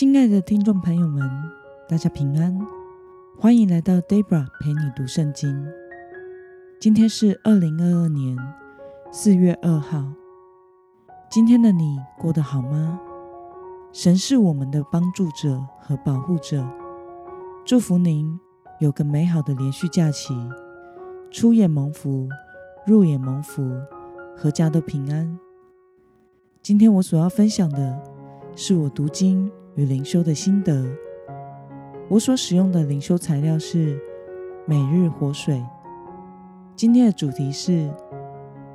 亲爱的听众朋友们，大家平安，欢迎来到 Debra 陪你读圣经。今天是二零二二年四月二号。今天的你过得好吗？神是我们的帮助者和保护者。祝福您有个美好的连续假期，出也蒙福，入也蒙福，阖家都平安。今天我所要分享的是我读经与灵修的心得。我所使用的灵修材料是每日活水。今天的主题是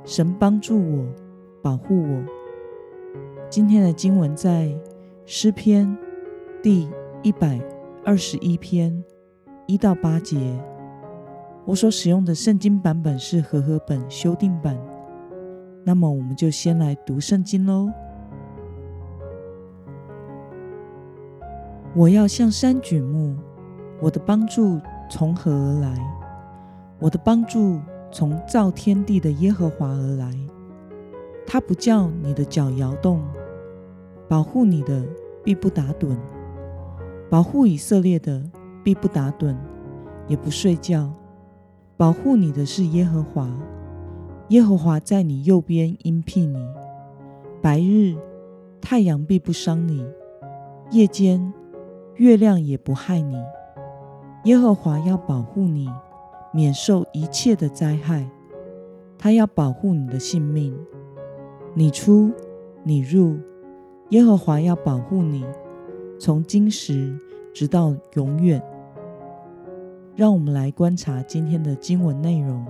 神帮助我，保护我。今天的经文在诗篇第一百二十一篇一到八节。我所使用的圣经版本是和合本修订版。那么，我们就先来读圣经喽。我要向山举目，我的帮助从何而来？我的帮助从造天地的耶和华而来。他不叫你的脚摇动，保护你的必不打盹，保护以色列的必不打盹，也不睡觉。保护你的是耶和华。耶和华在你右边应聘你，白日太阳必不伤你，夜间月亮也不害你。耶和华要保护你，免受一切的灾害。他要保护你的性命，你出你入，耶和华要保护你，从今时直到永远。让我们来观察今天的经文内容。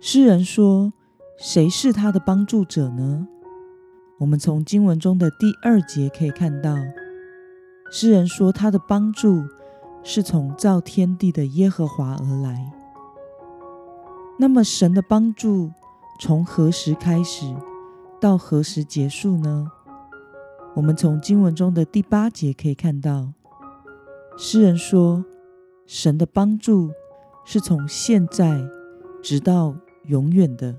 诗人说：“谁是他的帮助者呢？”我们从经文中的第二节可以看到，诗人说他的帮助是从造天地的耶和华而来。那么，神的帮助从何时开始，到何时结束呢？我们从经文中的第八节可以看到，诗人说：“神的帮助是从现在直到。”永远的，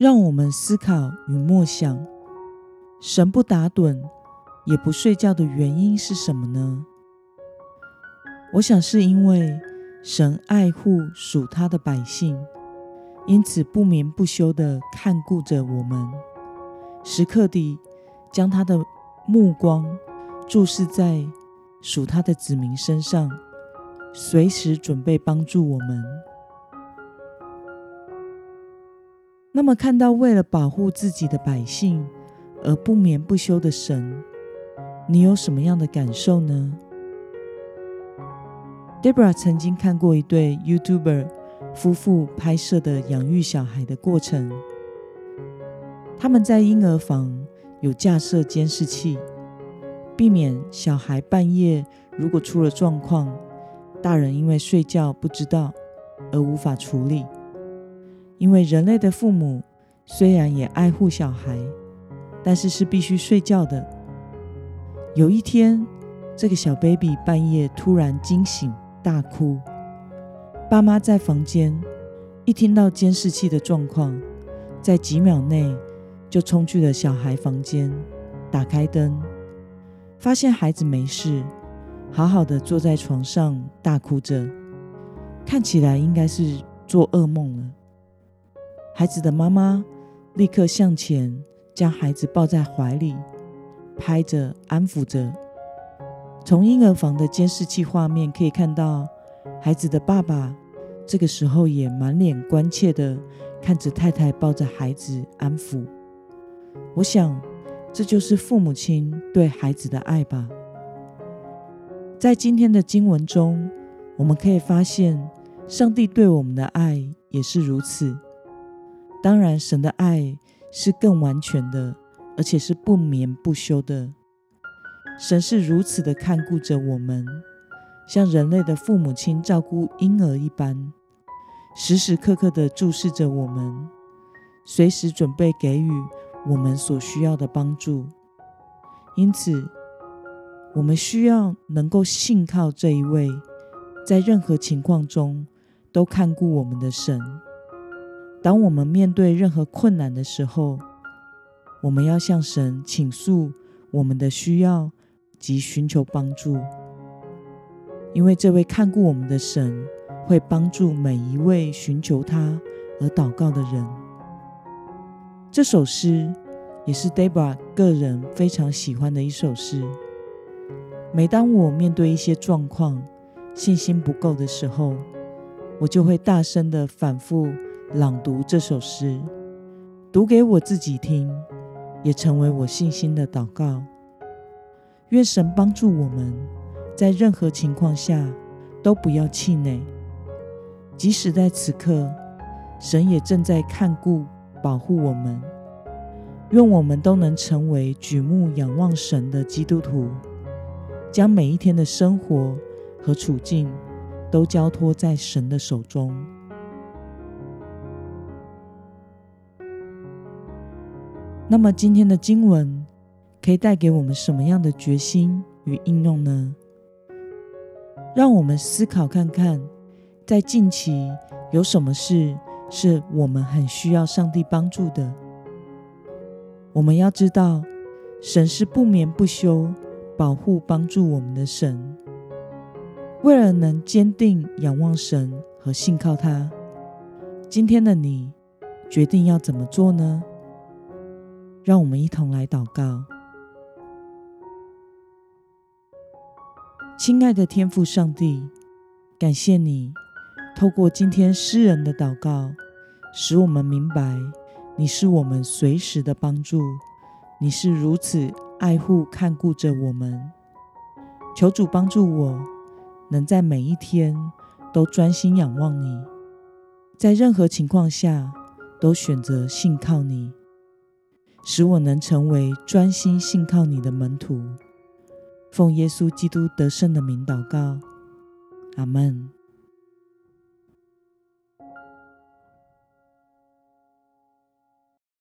让我们思考与默想：神不打盹也不睡觉的原因是什么呢？我想是因为神爱护属他的百姓，因此不眠不休的看顾着我们，时刻地将他的目光注视在。属他的子民身上，随时准备帮助我们。那么，看到为了保护自己的百姓而不眠不休的神，你有什么样的感受呢？Debra 曾经看过一对 YouTuber 夫妇拍摄的养育小孩的过程。他们在婴儿房有架设监视器。避免小孩半夜如果出了状况，大人因为睡觉不知道而无法处理。因为人类的父母虽然也爱护小孩，但是是必须睡觉的。有一天，这个小 baby 半夜突然惊醒大哭，爸妈在房间一听到监视器的状况，在几秒内就冲去了小孩房间，打开灯。发现孩子没事，好好的坐在床上大哭着，看起来应该是做噩梦了。孩子的妈妈立刻向前将孩子抱在怀里，拍着安抚着。从婴儿房的监视器画面可以看到，孩子的爸爸这个时候也满脸关切的看着太太抱着孩子安抚。我想。这就是父母亲对孩子的爱吧。在今天的经文中，我们可以发现，上帝对我们的爱也是如此。当然，神的爱是更完全的，而且是不眠不休的。神是如此的看顾着我们，像人类的父母亲照顾婴儿一般，时时刻刻的注视着我们，随时准备给予。我们所需要的帮助，因此，我们需要能够信靠这一位，在任何情况中都看顾我们的神。当我们面对任何困难的时候，我们要向神倾诉我们的需要及寻求帮助，因为这位看顾我们的神会帮助每一位寻求他而祷告的人。这首诗也是 Debra 个人非常喜欢的一首诗。每当我面对一些状况，信心不够的时候，我就会大声的反复朗读这首诗，读给我自己听，也成为我信心的祷告。愿神帮助我们，在任何情况下都不要气馁，即使在此刻，神也正在看顾、保护我们。愿我们都能成为举目仰望神的基督徒。将每一天的生活和处境都交托在神的手中。那么，今天的经文可以带给我们什么样的决心与应用呢？让我们思考看看，在近期有什么事是我们很需要上帝帮助的。我们要知道，神是不眠不休。保护、帮助我们的神，为了能坚定仰望神和信靠他，今天的你决定要怎么做呢？让我们一同来祷告。亲爱的天父上帝，感谢你透过今天诗人的祷告，使我们明白你是我们随时的帮助，你是如此。爱护看顾着我们，求主帮助我，能在每一天都专心仰望你，在任何情况下都选择信靠你，使我能成为专心信靠你的门徒。奉耶稣基督得胜的名祷告，阿门。